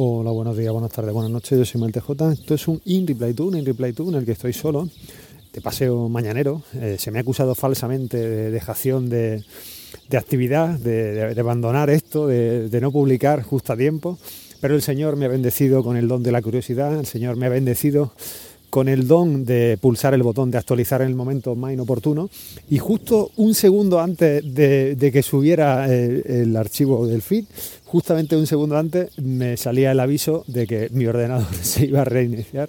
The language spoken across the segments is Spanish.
Hola, buenos días, buenas tardes, buenas noches. Yo soy Malte J. Esto es un In Reply To, un In Reply To en el que estoy solo, de paseo mañanero. Eh, se me ha acusado falsamente de dejación de, actividad, de, abandonar esto, de, no publicar justo a tiempo. Pero el Señor me ha bendecido con el don de la curiosidad, el Señor me ha bendecido con el don de pulsar el botón de actualizar en el momento más inoportuno y justo un segundo antes de, que subiera el, archivo del feed, justamente un segundo antes me salía el aviso de que mi ordenador se iba a reiniciar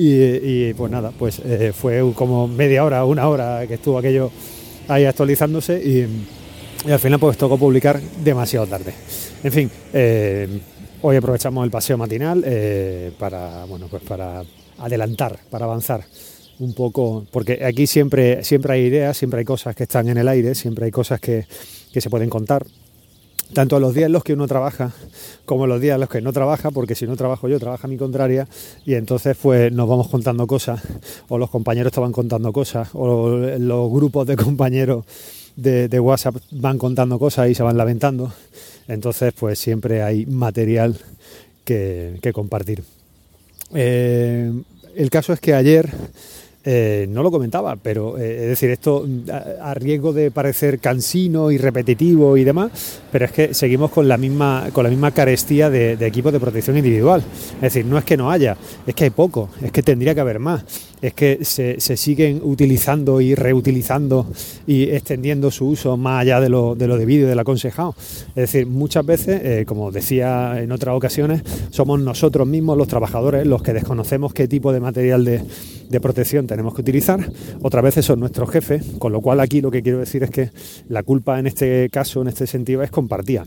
y, pues nada, pues eh, fue como media hora, una hora que estuvo aquello ahí actualizándose y, al final pues tocó publicar demasiado tarde. En fin, eh, hoy aprovechamos el paseo matinal eh, para, bueno, pues para adelantar, para avanzar un poco, porque aquí siempre, siempre hay ideas, siempre hay cosas que están en el aire, siempre hay cosas que, se pueden contar, tanto los días en los que uno trabaja como los días en los que no trabaja, porque si no trabajo yo, trabaja mi contraria, y entonces pues nos vamos contando cosas, o los compañeros estaban contando cosas, o los grupos de compañeros de, WhatsApp van contando cosas y se van lamentando, entonces pues siempre hay material que compartir. Eh, el caso es que ayer eh, no lo comentaba, pero eh, es decir, esto a, riesgo de parecer cansino y repetitivo y demás, pero es que seguimos con la misma, con la misma carestía de, equipos de protección individual. Es decir, no es que no haya, es que hay poco, es que tendría que haber más, es que se, siguen utilizando y reutilizando y extendiendo su uso más allá de lo, de lo debido y del aconsejado. Es decir, muchas veces, eh, como decía en otras ocasiones, somos nosotros mismos los trabajadores los que desconocemos qué tipo de material de, de protección tenemos tenemos que utilizar, otras veces son nuestros jefes, con lo cual aquí lo que quiero decir es que la culpa en este caso, en este sentido, es compartida.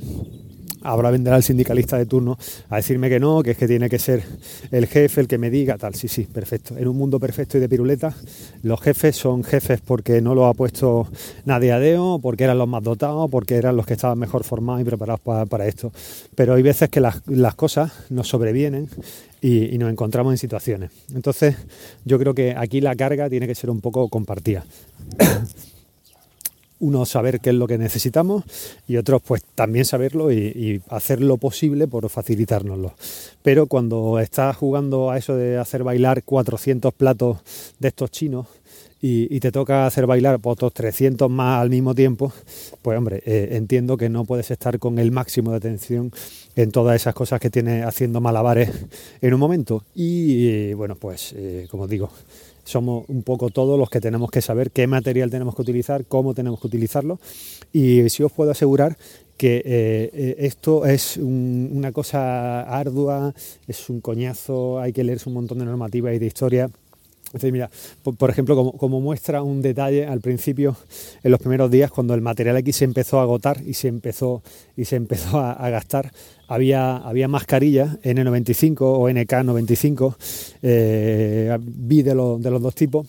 Ahora vendrá el sindicalista de turno a decirme que no, que es que tiene que ser el jefe el que me diga tal. Sí, sí, perfecto. En un mundo perfecto y de piruleta, los jefes son jefes porque no lo ha puesto nadie a deo, porque eran los más dotados, porque eran los que estaban mejor formados y preparados para, esto. Pero hay veces que las, las cosas nos sobrevienen y, nos encontramos en situaciones. Entonces, yo creo que aquí la carga tiene que ser un poco compartida. Uno saber qué es lo que necesitamos y otros pues también saberlo y, hacer lo posible por facilitárnoslo. Pero cuando estás jugando a eso de hacer bailar 400 platos de estos chinos, y, te toca hacer bailar por otros 300 más al mismo tiempo, pues hombre, eh, entiendo que no puedes estar con el máximo de atención en todas esas cosas que tienes haciendo malabares en un momento. Y eh, bueno, pues eh, como digo, somos un poco todos los que tenemos que saber qué material tenemos que utilizar, cómo tenemos que utilizarlo. Y si os puedo asegurar que esto es una cosa ardua, es un coñazo, hay que leerse un montón de normativas y de historia mira, por, ejemplo, como, muestra un detalle al principio, en los primeros días, cuando el material X se empezó a agotar y se empezó, y se empezó a, gastar, había, había mascarillas N95 o NK95, eh, vi de, de los dos tipos,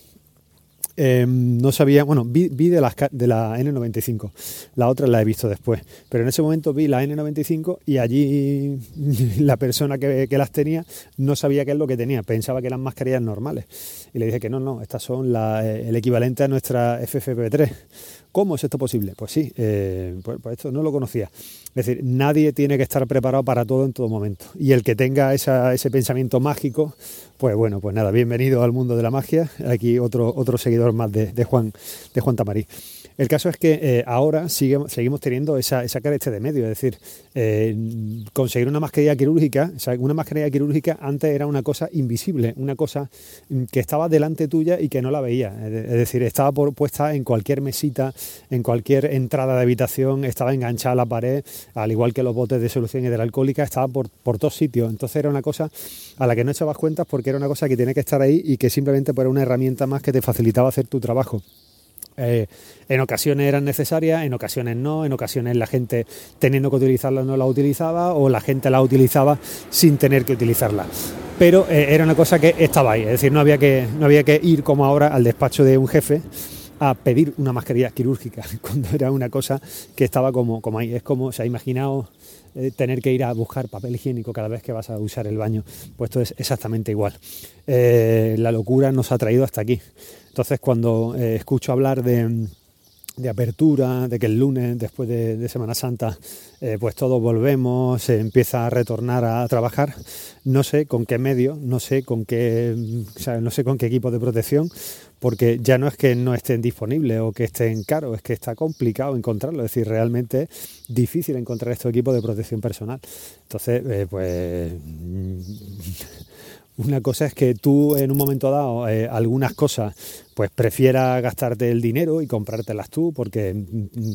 Em, no sabía, bueno, vi, de, la, de la N95, la otra la he visto después, pero en ese momento vi la N95 y allí la persona que, las tenía no sabía qué es lo que tenía, pensaba que eran mascarillas normales. Y le dije que no, no, estas son eh, el equivalente a nuestra FFP3. ¿Cómo es esto posible? Pues sí, eh, pues, pues, esto no lo conocía. Es decir, nadie tiene que estar preparado para todo en todo momento. Y el que tenga ese pensamiento mágico, pues bueno, pues nada, bienvenido al mundo de la magia. Aquí otro, otro seguidor más de, Juan, de Juan Tamarí. El caso es que eh, ahora seguimos teniendo esa, esa de medio, es decir, eh, conseguir una mascarilla quirúrgica, una mascarilla quirúrgica antes era una cosa invisible, una cosa mm, que estaba delante tuya y que no la veía, es decir, estaba puesta en cualquier mesita, en cualquier entrada de habitación, estaba enganchada a la pared, al igual que los botes de solución hidroalcohólica, estaba por, por todos sitios, entonces era una cosa a la que no echabas cuentas porque era una cosa que tiene que estar ahí y que simplemente era una herramienta más que te facilitaba hacer tu trabajo. Eh, en ocasiones eran necesarias, en ocasiones no, en ocasiones la gente teniendo que utilizarla no la utilizaba o la gente la utilizaba sin tener que utilizarla. Pero eh, era una cosa que estaba ahí, es decir, no había, que, no había que ir como ahora al despacho de un jefe a pedir una mascarilla quirúrgica, cuando era una cosa que estaba como, como ahí. Es como se ha imaginado eh, tener que ir a buscar papel higiénico cada vez que vas a usar el baño. Pues esto es exactamente igual. la locura nos ha traído hasta aquí. Entonces, cuando eh, escucho hablar de, de apertura, de que el lunes, después de, Semana Santa, eh, pues todos volvemos, se empieza a retornar a trabajar. No sé con qué medio, no sé con qué, no sé con qué equipo de protección, porque ya no es que no estén disponibles o que estén caros, es que está complicado encontrarlo, es decir, realmente es difícil encontrar estos equipos de protección personal. Entonces, eh, pues una cosa es que tú en un momento dado eh, algunas cosas pues prefieras gastarte el dinero y comprártelas tú porque mm, mm,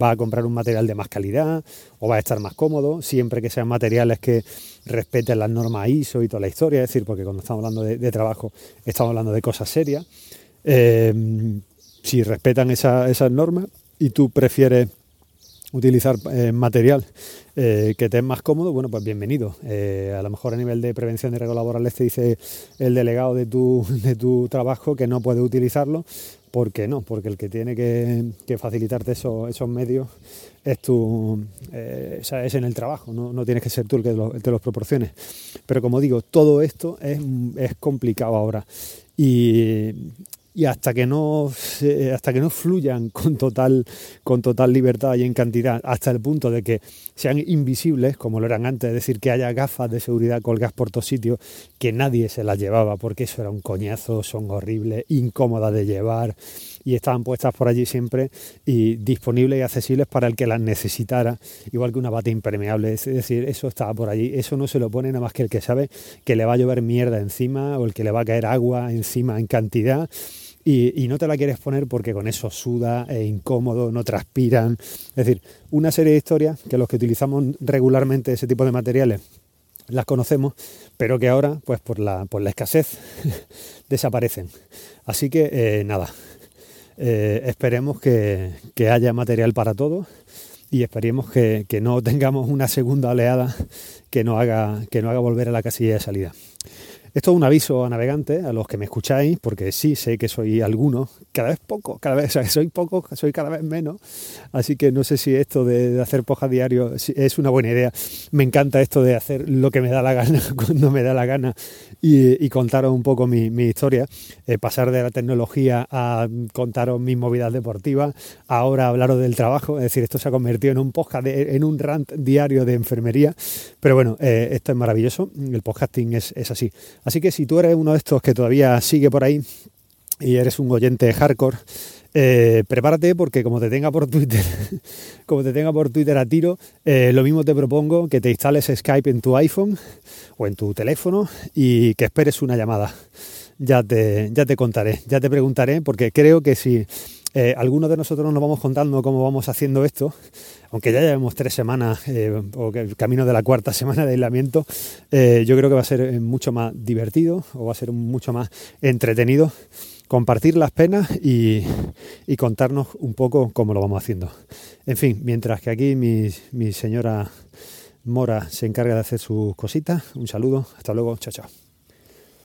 va a comprar un material de más calidad o va a estar más cómodo, siempre que sean materiales que respeten las normas ISO y toda la historia, es decir, porque cuando estamos hablando de, trabajo estamos hablando de cosas serias. Eh, si respetan esas normas y tú prefieres utilizar eh, material eh, que te es más cómodo, bueno, pues bienvenido. Eh, a lo mejor a nivel de prevención de riesgos laborales te dice el delegado de tu, de tu trabajo que no puede utilizarlo. ¿Por qué no? Porque el que tiene que, facilitarte esos, medios es, tu, es en el trabajo, ¿no? tienes que ser tú el que te los proporciones. Pero como digo, todo esto es, es complicado ahora. Y, y hasta que no hasta que no fluyan con total con total libertad y en cantidad hasta el punto de que sean invisibles como lo eran antes es decir que haya gafas de seguridad colgadas por todos sitios que nadie se las llevaba porque eso era un coñazo son horribles incómodas de llevar y estaban puestas por allí siempre y disponibles y accesibles para el que las necesitara igual que una bata impermeable. Es decir eso estaba por allí. Eso no se lo pone nada más que el que sabe que le va a llover mierda encima o el que le va a caer agua encima en cantidad y, no te la quieres poner porque con eso suda, es incómodo, no transpiran. Es decir, una serie de historias que los que utilizamos regularmente ese tipo de materiales las conocemos, pero que ahora, pues por la, por la escasez, desaparecen. Así que eh, nada, eh, esperemos que, haya material para todos y esperemos que, que, no tengamos una segunda oleada que no haga, que no haga volver a la casilla de salida. Esto es un aviso a navegantes, a los que me escucháis, porque sí sé que soy alguno, cada vez poco, cada vez, soy poco, soy cada vez menos, así que no sé si esto de, hacer poja diario es una buena idea. Me encanta esto de hacer lo que me da la gana cuando me da la gana y, contaros un poco mi, historia, eh, pasar de la tecnología a contaros mis movidas deportivas, ahora hablaros del trabajo, es decir, esto se ha convertido en un podcast, en un rant diario de enfermería, pero bueno, eh, esto es maravilloso, el podcasting es así. Así que si tú eres uno de estos que todavía sigue por ahí y eres un oyente hardcore, eh, prepárate porque como te tenga por Twitter, como te tenga por Twitter a tiro, eh, lo mismo te propongo que te instales Skype en tu iPhone o en tu teléfono y que esperes una llamada. Ya te, ya te contaré, ya te preguntaré, porque creo que si eh, algunos de nosotros nos vamos contando cómo vamos haciendo esto, aunque ya llevemos tres semanas eh, o el camino de la cuarta semana de aislamiento, eh, yo creo que va a ser mucho más divertido o va a ser mucho más entretenido compartir las penas y, contarnos un poco cómo lo vamos haciendo. En fin, mientras que aquí mi, mi señora Mora se encarga de hacer sus cositas, un saludo, hasta luego, chao, chao.